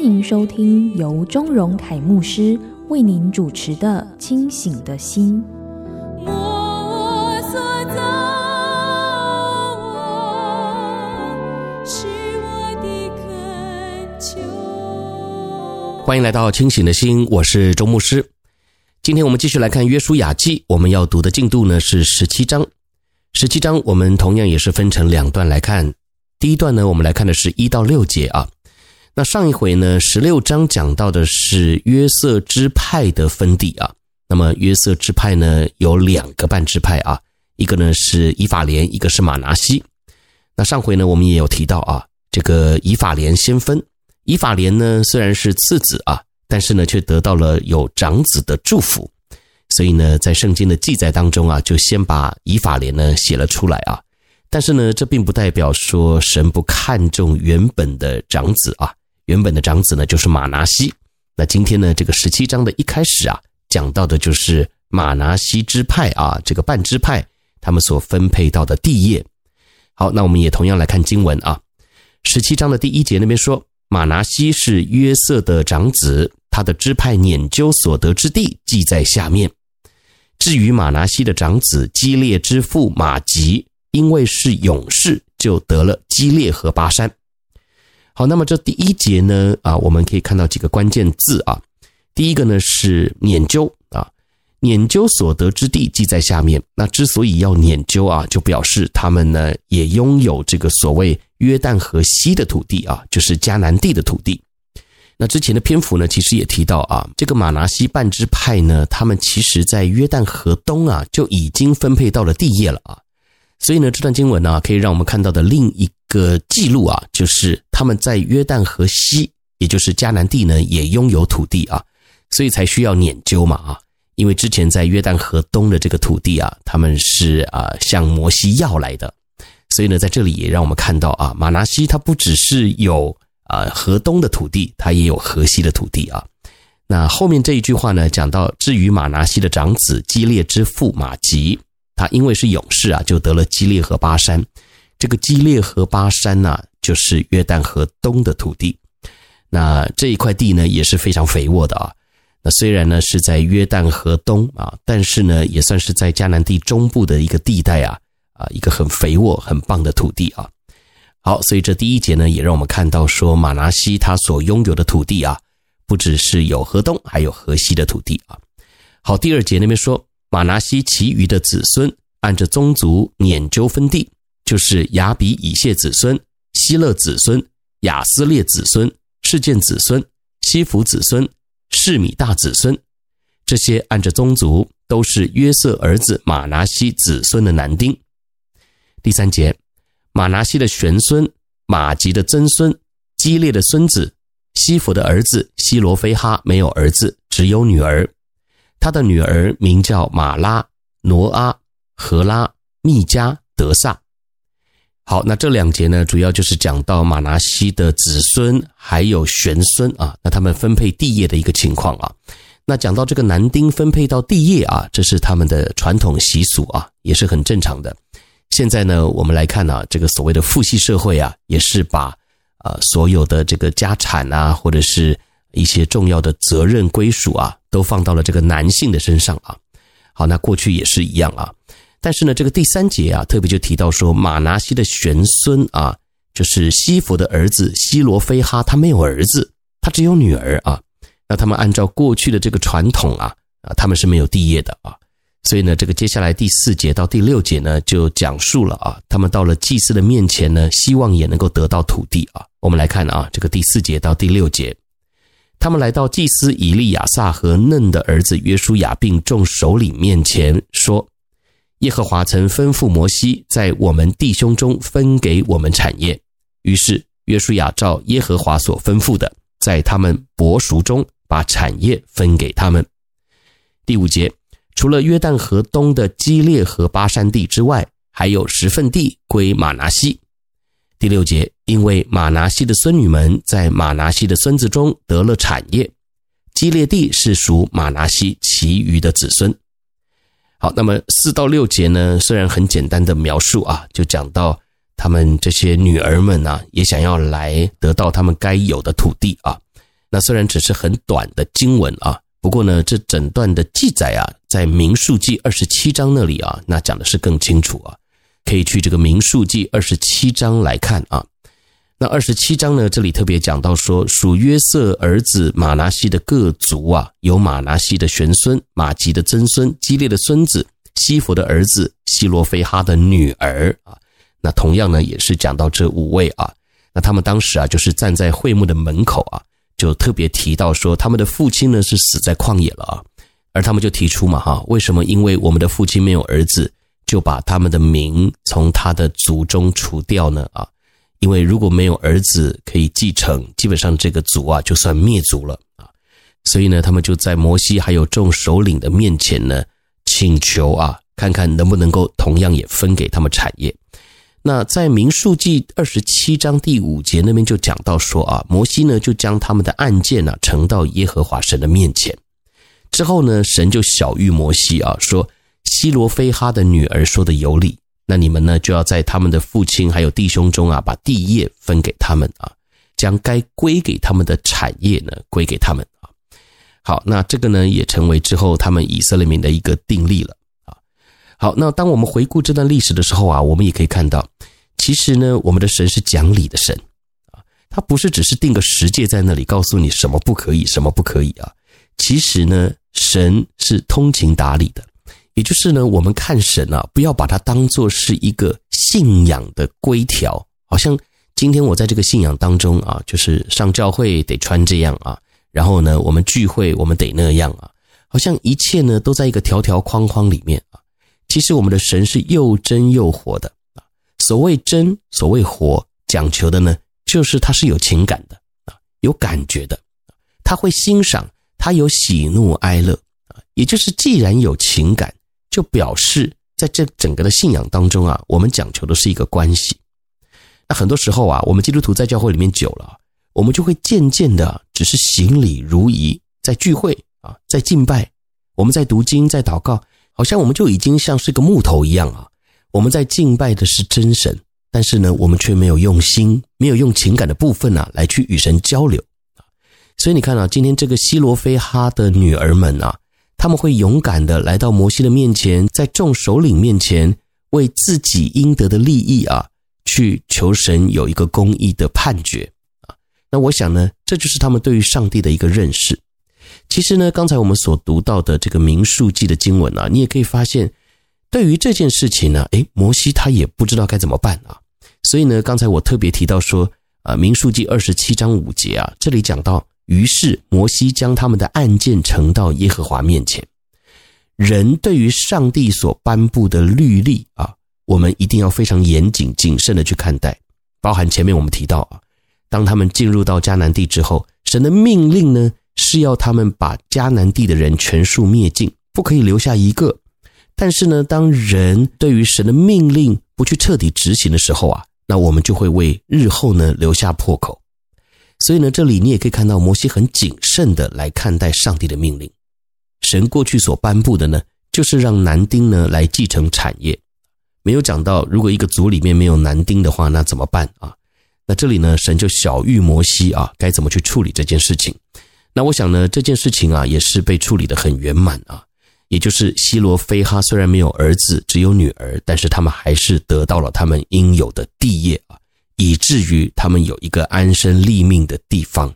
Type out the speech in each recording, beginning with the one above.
欢迎收听由钟荣凯牧师为您主持的《清醒的心》。欢迎来到清醒的心，我是周牧师。今天我们继续来看《约书亚记》，我们要读的进度呢是十七章。十七章我们同样也是分成两段来看。第一段呢，我们来看的是一到六节啊。那上一回呢，十六章讲到的是约瑟支派的分地啊。那么约瑟支派呢有两个半支派啊，一个呢是以法莲，一个是玛拿西。那上回呢，我们也有提到啊，这个以法莲先分。以法莲呢，虽然是次子啊，但是呢，却得到了有长子的祝福，所以呢，在圣经的记载当中啊，就先把以法莲呢写了出来啊。但是呢，这并不代表说神不看重原本的长子啊，原本的长子呢就是马拿西。那今天呢，这个十七章的一开始啊，讲到的就是马拿西支派啊，这个半支派他们所分配到的地业。好，那我们也同样来看经文啊，十七章的第一节那边说。马拿西是约瑟的长子，他的支派拈阄所得之地记在下面。至于马拿西的长子基列之父马吉，因为是勇士，就得了基列和巴珊。好，那么这第一节呢，啊，我们可以看到几个关键字啊。第一个呢是拈阄啊，拈阄所得之地记在下面。那之所以要拈阄啊，就表示他们呢也拥有这个所谓。约旦河西的土地啊，就是迦南地的土地。那之前的篇幅呢，其实也提到啊，这个马拿西半支派呢，他们其实在约旦河东啊，就已经分配到了地业了啊。所以呢，这段经文呢，可以让我们看到的另一个记录啊，就是他们在约旦河西，也就是迦南地呢，也拥有土地啊，所以才需要研究嘛啊，因为之前在约旦河东的这个土地啊，他们是啊向摩西要来的。所以呢，在这里也让我们看到啊，马拿西他不只是有啊河东的土地，他也有河西的土地啊。那后面这一句话呢，讲到至于马拿西的长子基列之父马吉，他因为是勇士啊，就得了基列和巴珊。这个基列和巴山呢，就是约旦河东的土地。那这一块地呢，也是非常肥沃的啊。那虽然呢是在约旦河东啊，但是呢也算是在迦南地中部的一个地带啊。啊，一个很肥沃、很棒的土地啊。好，所以这第一节呢，也让我们看到说，马拿西他所拥有的土地啊，不只是有河东，还有河西的土地啊。好，第二节那边说，马拿西其余的子孙按着宗族拈阄分地，就是雅比以谢子孙、希勒子孙、亚斯列子孙、示剑子孙、西弗子孙、示米大子孙，这些按着宗族都是约瑟儿子马拿西子孙的男丁。第三节，马拿西的玄孙、玛吉的曾孙、基列的孙子、西弗的儿子西罗非哈没有儿子，只有女儿。他的女儿名叫玛拉、挪阿、荷拉、密加、德萨。好，那这两节呢，主要就是讲到马拿西的子孙还有玄孙啊，那他们分配地业的一个情况啊。那讲到这个男丁分配到地业啊，这是他们的传统习俗啊，也是很正常的。现在呢，我们来看呢、啊，这个所谓的父系社会啊，也是把、呃、所有的这个家产啊，或者是一些重要的责任归属啊，都放到了这个男性的身上啊。好，那过去也是一样啊。但是呢，这个第三节啊，特别就提到说，马拿西的玄孙啊，就是西弗的儿子西罗非哈，他没有儿子，他只有女儿啊。那他们按照过去的这个传统啊，啊，他们是没有地业的啊。所以呢，这个接下来第四节到第六节呢，就讲述了啊，他们到了祭司的面前呢，希望也能够得到土地啊。我们来看啊，这个第四节到第六节，他们来到祭司以利亚撒和嫩的儿子约书亚并众首领面前说：“耶和华曾吩咐摩西，在我们弟兄中分给我们产业。于是约书亚照耶和华所吩咐的，在他们伯属中把产业分给他们。第五节，除了约旦河东的基列和巴山地之外，还有十分地归玛拿西。第六节，因为玛拿西的孙女们在马拿西的孙子中得了产业，基列地是属马拿西其余的子孙。好，那么四到六节呢，虽然很简单的描述啊，就讲到他们这些女儿们啊，也想要来得到他们该有的土地啊。那虽然只是很短的经文啊。不过呢，这整段的记载啊，在民数记二十七章那里啊，那讲的是更清楚啊，可以去这个民数记二十七章来看啊。那二十七章呢，这里特别讲到说，属约瑟儿子马拿西的各族啊，有马拿西的玄孙、玛吉的曾孙、基列的孙子、西弗的儿子、西罗非哈的女儿啊。那同样呢，也是讲到这五位啊。那他们当时啊，就是站在会幕的门口啊。就特别提到说，他们的父亲呢是死在旷野了啊，而他们就提出嘛哈，为什么？因为我们的父亲没有儿子，就把他们的名从他的族中除掉呢啊？因为如果没有儿子可以继承，基本上这个族啊就算灭族了啊。所以呢，他们就在摩西还有众首领的面前呢，请求啊，看看能不能够同样也分给他们产业。那在民数记二十七章第五节那边就讲到说啊，摩西呢就将他们的案件呢呈到耶和华神的面前，之后呢，神就晓谕摩西啊说，西罗非哈的女儿说的有理，那你们呢就要在他们的父亲还有弟兄中啊，把地业分给他们啊，将该归给他们的产业呢归给他们啊。好，那这个呢也成为之后他们以色列民的一个定例了啊。好，那当我们回顾这段历史的时候啊，我们也可以看到，其实呢，我们的神是讲理的神啊，他不是只是定个十诫在那里告诉你什么不可以，什么不可以啊。其实呢，神是通情达理的，也就是呢，我们看神啊，不要把它当作是一个信仰的规条，好像今天我在这个信仰当中啊，就是上教会得穿这样啊，然后呢，我们聚会我们得那样啊，好像一切呢都在一个条条框框里面啊。其实我们的神是又真又活的啊！所谓真，所谓活，讲求的呢，就是他是有情感的啊，有感觉的，他会欣赏，他有喜怒哀乐啊。也就是既然有情感，就表示在这整个的信仰当中啊，我们讲求的是一个关系。那很多时候啊，我们基督徒在教会里面久了，我们就会渐渐的只是行礼如仪，在聚会啊，在敬拜，我们在读经，在祷告。好像我们就已经像是个木头一样啊！我们在敬拜的是真神，但是呢，我们却没有用心，没有用情感的部分啊，来去与神交流啊。所以你看啊，今天这个西罗非哈的女儿们啊，他们会勇敢的来到摩西的面前，在众首领面前，为自己应得的利益啊，去求神有一个公义的判决啊。那我想呢，这就是他们对于上帝的一个认识。其实呢，刚才我们所读到的这个民数记的经文啊，你也可以发现，对于这件事情呢，诶，摩西他也不知道该怎么办啊。所以呢，刚才我特别提到说，啊，民数记二十七章五节啊，这里讲到，于是摩西将他们的案件呈到耶和华面前。人对于上帝所颁布的律例啊，我们一定要非常严谨谨慎的去看待，包含前面我们提到啊，当他们进入到迦南地之后，神的命令呢，是要他们把迦南地的人全数灭尽，不可以留下一个。但是呢，当人对于神的命令不去彻底执行的时候啊，那我们就会为日后呢留下破口。所以呢，这里你也可以看到摩西很谨慎的来看待上帝的命令。神过去所颁布的呢，就是让男丁呢来继承产业，没有讲到如果一个族里面没有男丁的话，那怎么办啊？那这里呢，神就晓諭摩西啊，该怎么去处理这件事情。那我想呢，这件事情啊，也是被处理得很圆满啊。也就是西罗非哈虽然没有儿子，只有女儿，但是他们还是得到了他们应有的地业啊，以至于他们有一个安身立命的地方。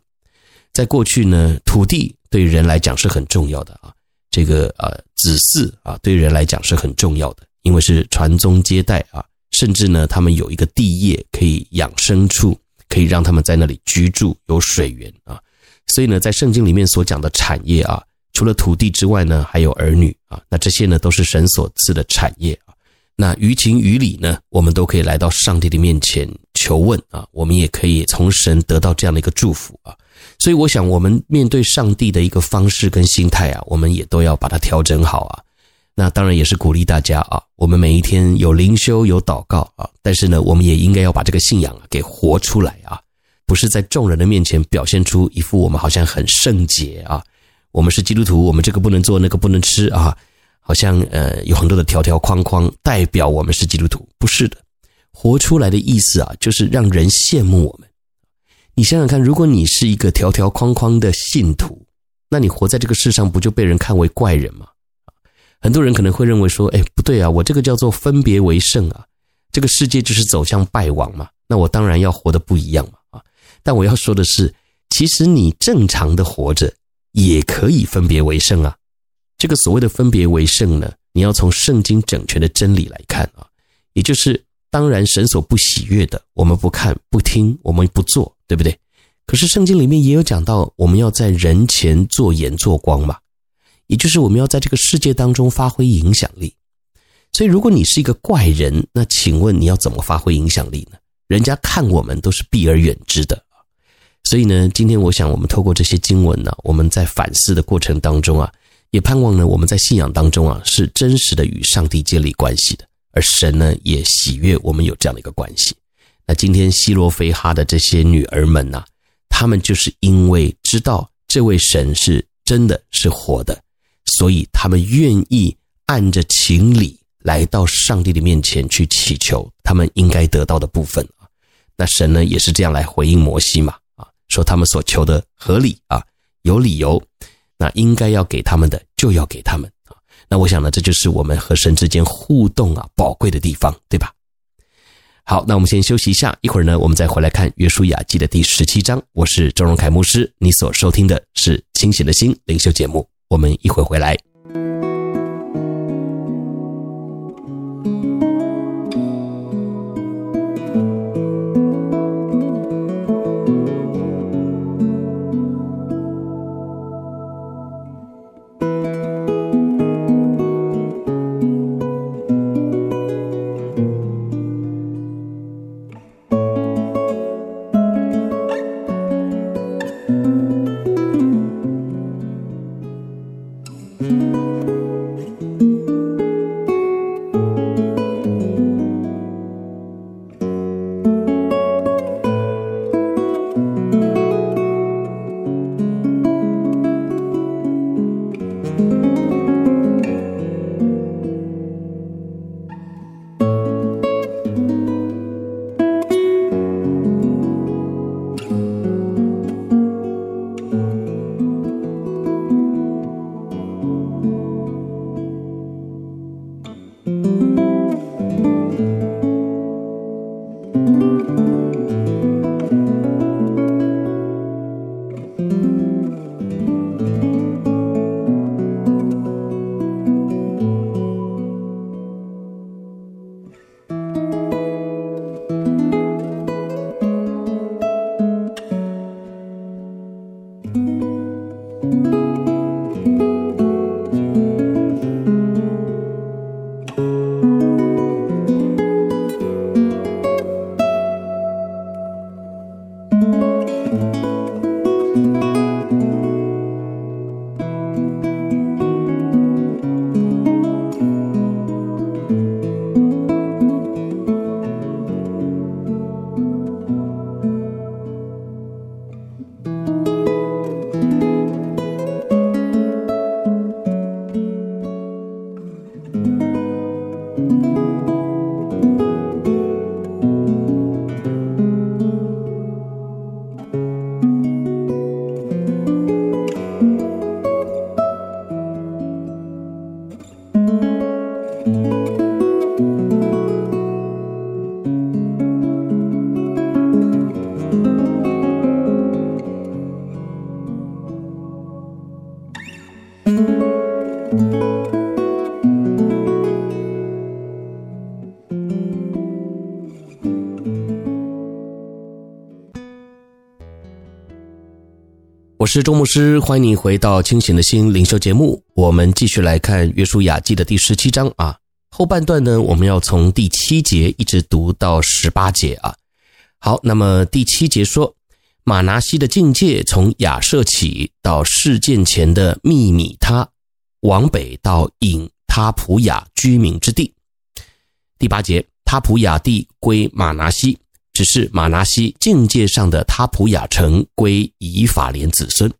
在过去呢，土地对人来讲是很重要的啊。这个呃，子嗣啊，对人来讲是很重要的，因为是传宗接代啊，甚至呢，他们有一个地业可以养牲畜，可以让他们在那里居住，有水源啊。所以呢，在圣经里面所讲的产业啊，除了土地之外呢，还有儿女啊，那这些呢都是神所赐的产业啊。那于情于理呢，我们都可以来到上帝的面前，求问啊，我们也可以从神得到这样的一个祝福啊。所以，我想我们面对上帝的一个方式跟心态啊，我们也都要把它调整好啊。那当然也是鼓励大家啊，我们每一天有灵修有祷告啊，但是呢，我们也应该要把这个信仰给活出来啊，不是在众人的面前表现出一副我们好像很圣洁啊，我们是基督徒，我们这个不能做，那个不能吃啊，好像呃有很多的条条框框代表我们是基督徒，不是的，活出来的意思啊，就是让人羡慕我们。你想想看，如果你是一个条条框框的信徒，那你活在这个世上不就被人看为怪人吗？很多人可能会认为说：“哎，不对啊，我这个叫做分别为圣啊，这个世界就是走向败亡嘛，那我当然要活得不一样嘛啊！”但我要说的是，其实你正常的活着也可以分别为圣啊。这个所谓的分别为圣呢，你要从圣经整全的真理来看啊，也就是当然神所不喜悦的，我们不看、不听、我们不做，对不对？可是圣经里面也有讲到，我们要在人前做盐做光嘛。也就是我们要在这个世界当中发挥影响力，所以如果你是一个怪人，那请问你要怎么发挥影响力呢？人家看我们都是避而远之的。所以呢，今天我想我们透过这些经文呢，我们在反思的过程当中啊，也盼望呢我们在信仰当中啊是真实的与上帝建立关系的，而神呢也喜悦我们有这样的一个关系。那今天西罗非哈的这些女儿们呐，她们就是因为知道这位神是真的是活的。所以他们愿意按着情理来到上帝的面前去祈求他们应该得到的部分啊。那神呢也是这样来回应摩西嘛啊，说他们所求的合理啊，有理由，那应该要给他们的就要给他们。那我想呢，这就是我们和神之间互动啊宝贵的地方，对吧？好，那我们先休息一下，一会儿呢我们再回来看约书亚记的第十七章。我是周荣凯牧师，你所收听的是清醒的心灵修节目。我们一会回来。我是周牧师，欢迎你回到清醒的心灵修节目。我们继续来看约书亚记的第十七章啊，后半段呢，我们要从第七节一直读到十八节啊。好，那么第七节说，马拿西的境界从亚舍起到事件前的秘密他，往北到隐他普雅居民之地。第八节，他普雅地归马拿西，只是马拿西境界上的他普雅城归以法莲子孙。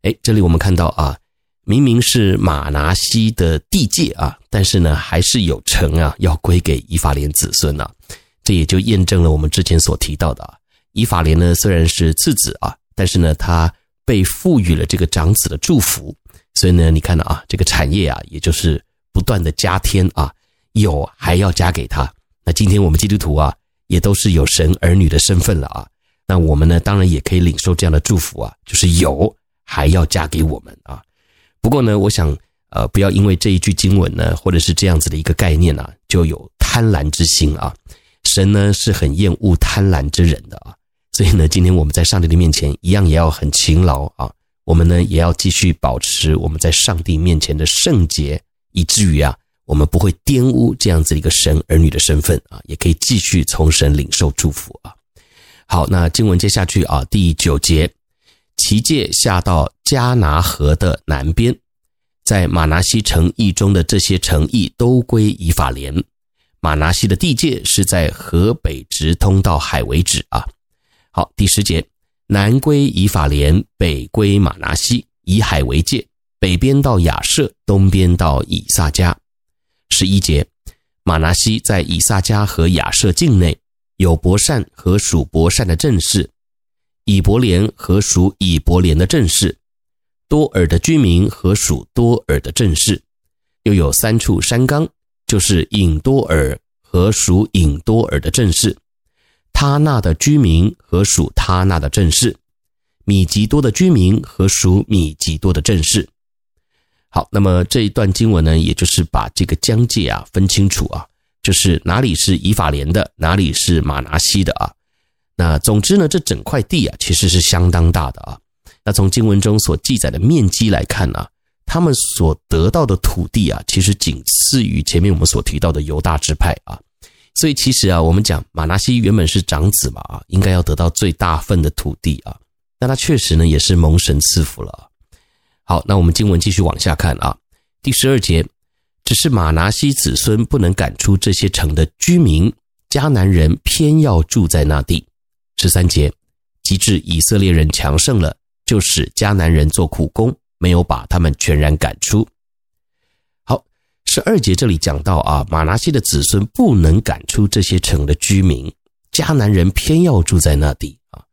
哎，这里我们看到啊，明明是马拿西的地界啊，但是呢，还是有城啊要归给以法莲子孙啊。这也就验证了我们之前所提到的啊，以法莲呢虽然是次子啊，但是呢他被赋予了这个长子的祝福，所以呢你看到啊这个产业啊也就是不断的加添啊，有还要加给他。那今天我们基督徒啊也都是有神儿女的身份了啊，那我们呢当然也可以领受这样的祝福啊，就是有还要加给我们啊。不过呢，我想呃不要因为这一句经文呢或者是这样子的一个概念啊，就有贪婪之心啊。神呢是很厌恶贪婪之人的啊，所以呢，今天我们在上帝的面前一样也要很勤劳啊。我们呢也要继续保持我们在上帝面前的圣洁，以至于啊，我们不会玷污这样子一个神儿女的身份啊，也可以继续从神领受祝福啊。好，那经文接下去啊，第九节，其界下到加拿河的南边，在马拿西城邑中的这些城邑都归以法莲。马拿西的地界是在河北直通到海为止啊。好，第十节，南归以法莲，北归马拿西，以海为界，北边到亚设，东边到以萨迦。十一节，马拿西在以萨迦和亚设境内，有伯善和属伯善的镇市，以伯莲和属以伯莲的镇市，多尔的居民和属多尔的镇市，又有三处山冈。就是隐多尔和属隐多尔的镇市，他那的居民和属他那的镇市，米吉多的居民和属米吉多的镇市。好，那么这一段经文呢，也就是把这个疆界啊分清楚啊，就是哪里是以法莲的，哪里是马拿西的啊。那总之呢，这整块地啊其实是相当大的啊。那从经文中所记载的面积来看呢，他们所得到的土地啊，其实仅次于前面我们所提到的犹大支派啊，所以其实啊，我们讲马拿西原本是长子嘛啊，应该要得到最大份的土地啊，那他确实呢也是蒙神赐福了。好，那我们经文继续往下看啊，第十二节，只是马拿西子孙不能赶出这些城的居民，迦南人偏要住在那地。十三节，及至以色列人强盛了，就使迦南人做苦工。没有把他们全然赶出。好，十二节这里讲到啊，马拿西的子孙不能赶出这些城的居民，迦南人偏要住在那地啊。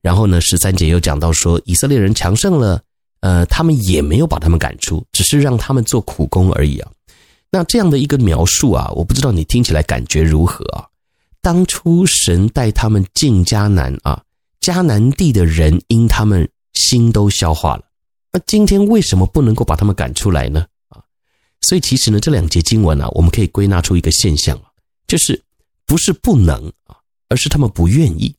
然后呢，十三节又讲到说，以色列人强盛了，呃，他们也没有把他们赶出，只是让他们做苦工而已啊。那这样的一个描述啊，我不知道你听起来感觉如何啊？当初神带他们进迦南啊，迦南地的人因他们心都消化了。那今天为什么不能够把他们赶出来呢？啊，所以其实呢，这两节经文呢，我们可以归纳出一个现象，就是不是不能啊，而是他们不愿意。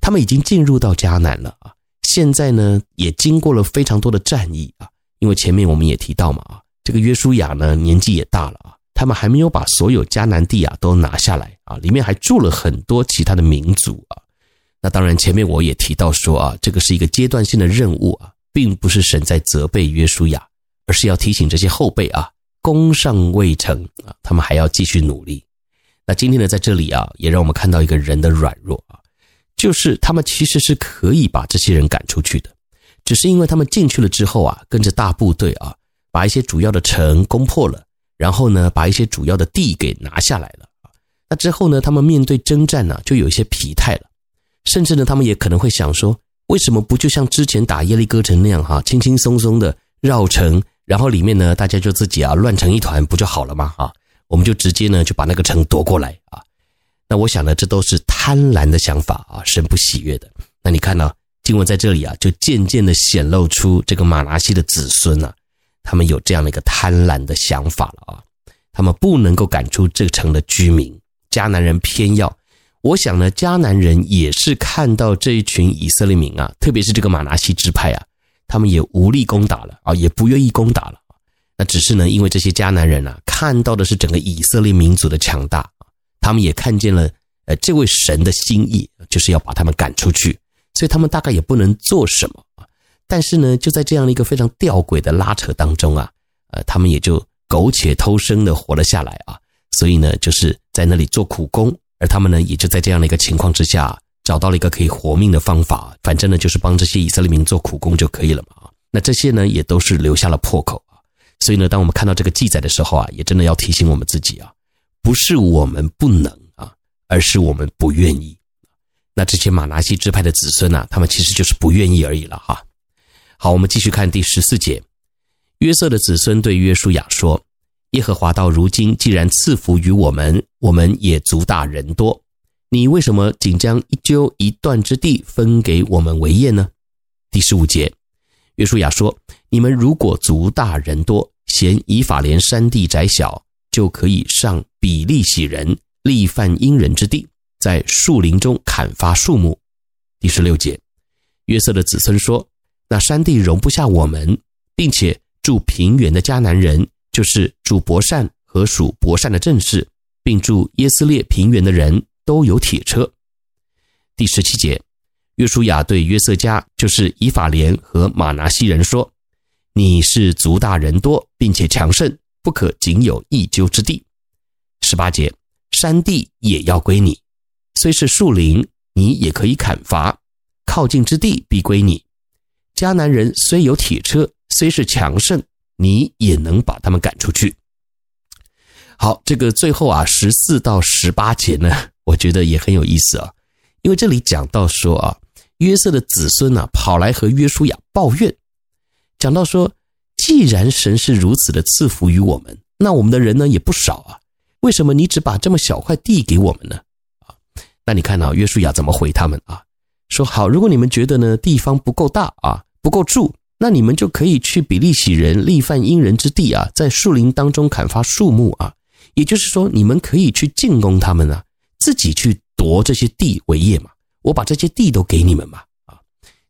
他们已经进入到迦南了啊，现在呢也经过了非常多的战役啊，因为前面我们也提到嘛啊，这个约书亚呢年纪也大了啊，他们还没有把所有迦南地啊都拿下来啊，里面还住了很多其他的民族啊。那当然前面我也提到说啊，这个是一个阶段性的任务啊。并不是神在责备约书亚，而是要提醒这些后辈啊，功尚未成啊，他们还要继续努力。那今天呢，在这里啊，也让我们看到一个人的软弱啊，就是他们其实是可以把这些人赶出去的，只是因为他们进去了之后啊，跟着大部队啊，把一些主要的城攻破了，然后呢，把一些主要的地给拿下来了啊。那之后呢，他们面对征战呢，就有一些疲态了，甚至呢，他们也可能会想说。为什么不就像之前打耶利哥城那样哈，轻轻松松的绕城，然后里面呢，大家就自己啊乱成一团，不就好了吗？啊，我们就直接呢就把那个城夺过来啊。那我想呢，这都是贪婪的想法啊，神不喜悦的。那你看呢，经文在这里啊，就渐渐的显露出这个马拿西的子孙啊，他们有这样的一个贪婪的想法了啊，他们不能够赶出这城的居民，迦南人偏要。我想呢，迦南人也是看到这一群以色列民啊，特别是这个马拿西支派啊，他们也无力攻打了啊，也不愿意攻打了。那只是呢，因为这些迦南人啊，看到的是整个以色列民族的强大，他们也看见了呃，这位神的心意就是要把他们赶出去，所以他们大概也不能做什么啊。但是呢，就在这样的一个非常吊诡的拉扯当中啊，呃，他们也就苟且偷生的活了下来啊。所以呢，就是在那里做苦工，而他们呢，也就在这样的一个情况之下，找到了一个可以活命的方法。反正呢，就是帮这些以色列民做苦工就可以了嘛。那这些呢，也都是留下了破口啊。所以呢，当我们看到这个记载的时候啊，也真的要提醒我们自己啊，不是我们不能啊，而是我们不愿意。那这些马拿西支派的子孙呢，他们其实就是不愿意而已了哈。好，我们继续看第十四节，约瑟的子孙对约书亚说。耶和华到如今既然赐福于我们，我们也族大人多，你为什么仅将一阄一段之地分给我们为业呢？第十五节，约书亚说：你们如果族大人多，嫌以法莲山地窄小，就可以上比利喜人利犯因人之地，在树林中砍伐树木。第十六节，约瑟的子孙说：那山地容不下我们，并且住平原的迦南人。就是住伯善和属伯善的正士，并住耶斯列平原的人都有铁车。第十七节，约书亚对约瑟家，就是以法莲和玛拿西人说：“你是族大人多，并且强盛，不可仅有一阄之地。”十八节，山地也要归你，虽是树林，你也可以砍伐；靠近之地必归你。迦南人虽有铁车，虽是强盛。你也能把他们赶出去。好，这个最后啊，十四到十八节呢，我觉得也很有意思啊，因为这里讲到说啊，约瑟的子孙呢，跑来和约书亚抱怨，讲到说，既然神是如此的赐福于我们，那我们的人呢也不少啊，为什么你只把这么小块地给我们呢？啊，那你看啊，约书亚怎么回他们啊？说好，如果你们觉得呢地方不够大啊，不够住。那你们就可以去比利洗人利泛因人之地啊，在树林当中砍伐树木啊，也就是说，你们可以去进攻他们啊，自己去夺这些地为业嘛。我把这些地都给你们嘛啊。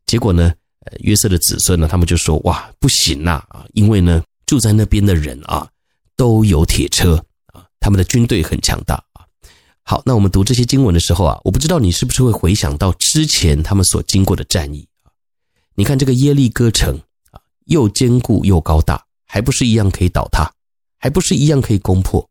结果呢，呃，约瑟的子孙呢，他们就说哇，不行呐啊，因为呢，住在那边的人啊都有铁车，他们的军队很强大啊。好，那我们读这些经文的时候啊，我不知道你是不是会回想到之前他们所经过的战役啊。你看这个耶利哥城啊，又坚固又高大，还不是一样可以倒塌，还不是一样可以攻破。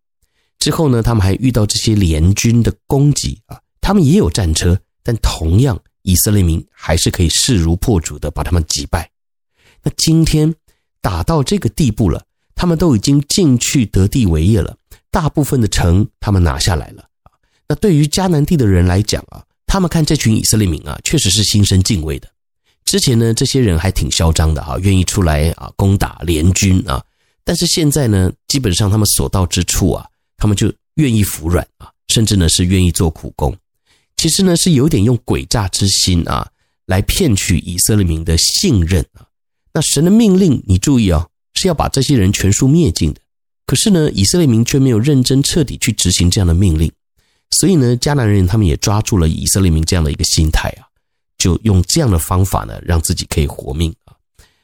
之后呢，他们还遇到这些联军的攻击啊，他们也有战车，但同样以色列民还是可以势如破竹的把他们击败。那今天打到这个地步了，他们都已经进去得地为业了，大部分的城他们拿下来了啊。那对于迦南地的人来讲啊，他们看这群以色列民啊，确实是心生敬畏的。之前呢，这些人还挺嚣张的哈，愿意出来啊攻打联军啊。但是现在呢，基本上他们所到之处啊，他们就愿意服软啊，甚至呢是愿意做苦工。其实呢是有点用诡诈之心啊，来骗取以色列民的信任啊。那神的命令，你注意啊，是要把这些人全数灭尽的。可是呢，以色列民却没有认真彻底去执行这样的命令，所以呢，迦南人他们也抓住了以色列民这样的一个心态啊。就用这样的方法呢，让自己可以活命啊。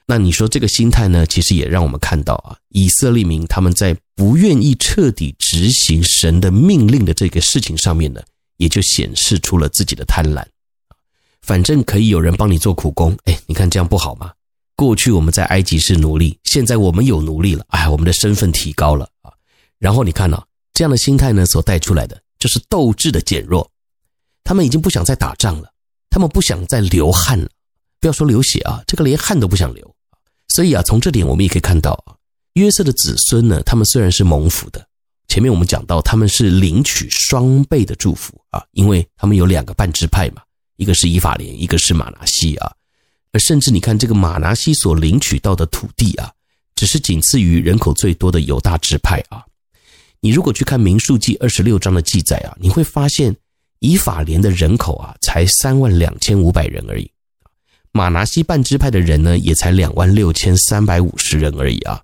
那你说这个心态呢，其实也让我们看到啊，以色列民他们在不愿意彻底执行神的命令的这个事情上面呢，也就显示出了自己的贪婪。反正可以有人帮你做苦工，哎，你看这样不好吗？过去我们在埃及是奴隶，现在我们有奴隶了，哎，我们的身份提高了啊。然后你看啊，这样的心态呢，所带出来的就是斗志的减弱，他们已经不想再打仗了。他们不想再流汗了，不要说流血啊，这个连汗都不想流。所以啊，从这点我们也可以看到啊，约瑟的子孙呢，他们虽然是蒙福的，前面我们讲到他们是领取双倍的祝福啊，因为他们有两个半支派嘛，一个是以法莲，一个是玛拿西啊。甚至你看这个马拿西所领取到的土地啊，只是仅次于人口最多的犹大支派啊。你如果去看民数记二十六章的记载啊，你会发现。以法莲的人口啊，才三万两千五百人而已。马拿西半支派的人呢，也才两万六千三百五十人而已啊。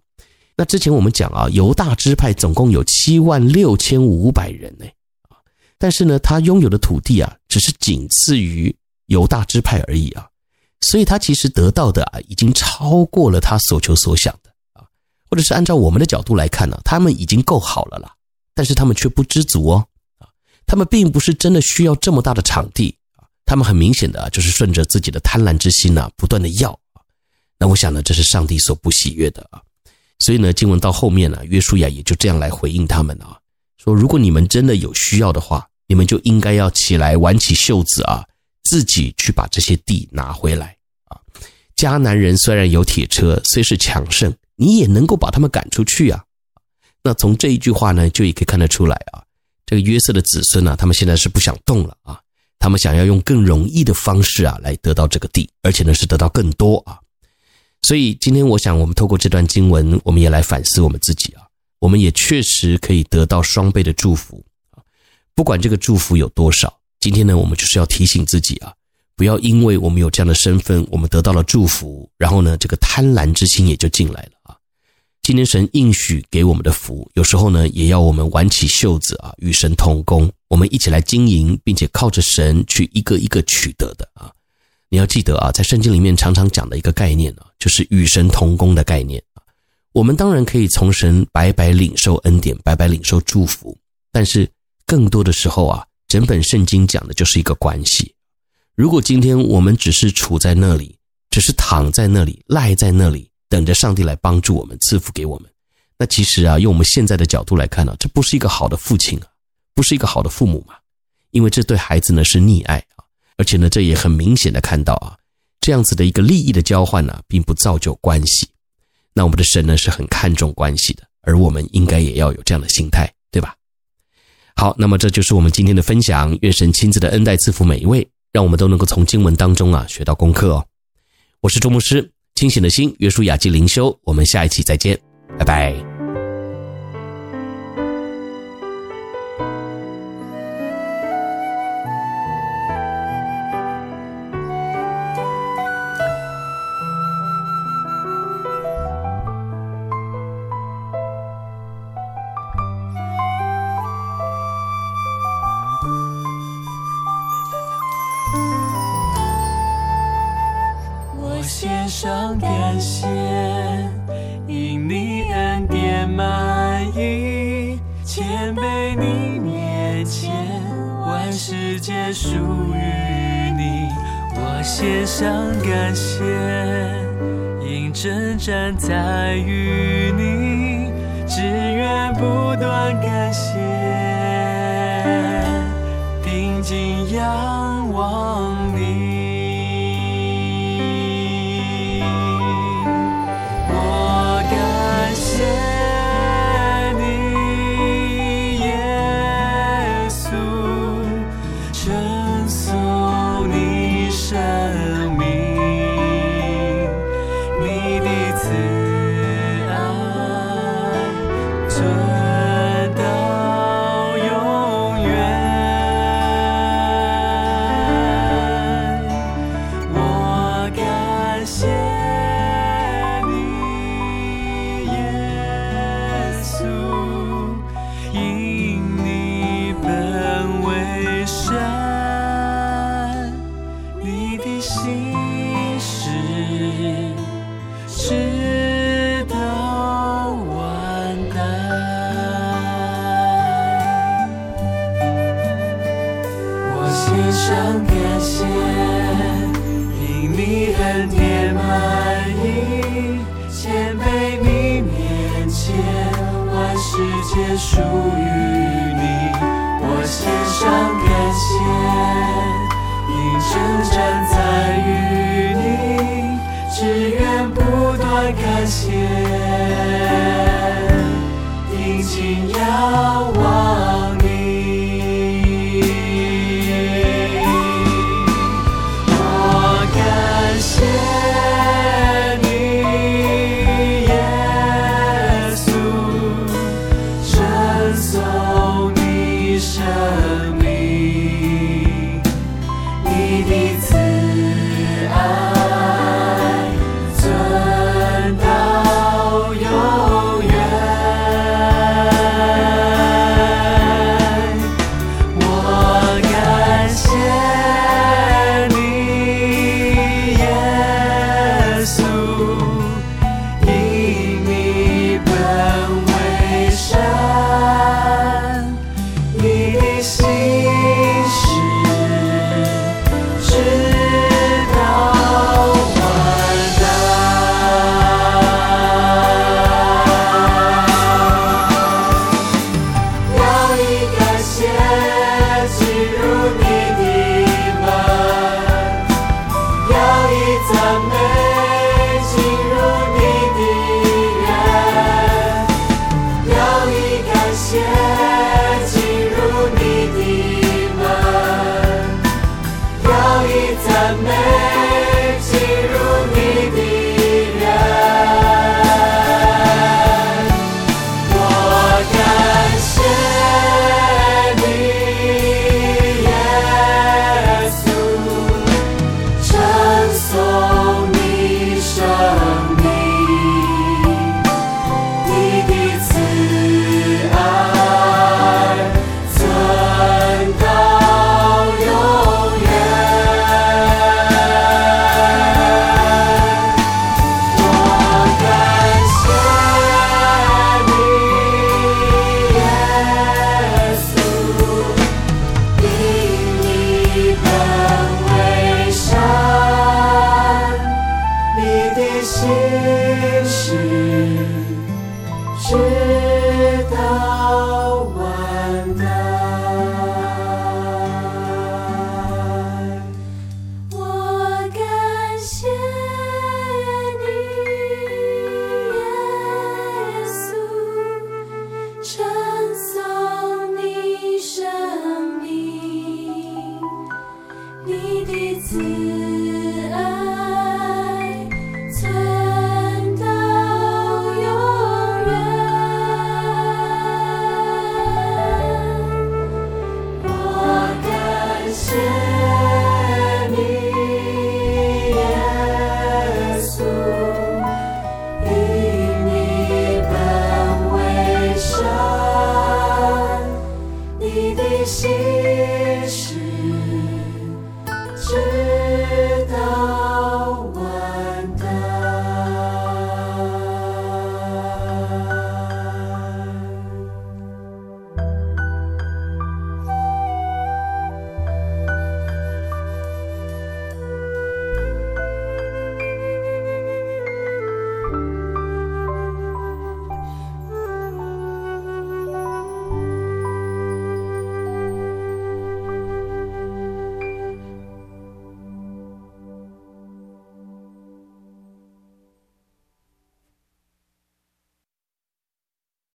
那之前我们讲啊，犹大支派总共有七万六千五百人呢。但是呢，他拥有的土地啊，只是仅次于犹大支派而已啊。所以他其实得到的啊，已经超过了他所求所想的啊。或者是按照我们的角度来看呢，他们已经够好了啦。但是他们却不知足哦。他们并不是真的需要这么大的场地啊，他们很明显的啊，就是顺着自己的贪婪之心呐，不断的要啊。那我想呢，这是上帝所不喜悦的啊。所以呢，经文到后面呢，约书亚也就这样来回应他们啊，说如果你们真的有需要的话，你们就应该要起来挽起袖子啊，自己去把这些地拿回来啊。迦南人虽然有铁车，虽是强盛，你也能够把他们赶出去啊。那从这一句话呢，就也可以看得出来啊，这个约瑟的子孙呢，他们现在是不想动了啊，他们想要用更容易的方式啊，来得到这个地，而且呢是得到更多啊。所以今天我想，我们透过这段经文，我们也来反思我们自己啊，我们也确实可以得到双倍的祝福啊，不管这个祝福有多少，今天呢，我们就是要提醒自己啊，不要因为我们有这样的身份，我们得到了祝福，然后呢，这个贪婪之心也就进来了啊。今天神应许给我们的福，有时候呢，也要我们挽起袖子啊，与神同工，我们一起来经营，并且靠着神去一个一个取得的啊。你要记得啊，在圣经里面常常讲的一个概念啊，就是与神同工的概念啊。我们当然可以从神白白领受恩典，白白领受祝福，但是更多的时候啊，整本圣经讲的就是一个关系。如果今天我们只是处在那里，只是躺在那里，赖在那里。等着上帝来帮助我们，赐福给我们。那其实啊，用我们现在的角度来看呢，这不是一个好的父亲啊，不是一个好的父母嘛。因为这对孩子呢是溺爱啊，而且呢，这也很明显的看到啊，这样子的一个利益的交换呢，并不造就关系。那我们的神呢是很看重关系的，而我们应该也要有这样的心态，对吧？好，那么这就是我们今天的分享。愿神亲自的恩待赐福每一位，让我们都能够从经文当中啊学到功课哦。我是周牧师。清醒的心，约书亚记灵修，我们下一期再见，拜拜。满溢谦卑悯面前，万世界属于你。我献上感谢，因真站在与你，只愿不断感谢，宁静仰望。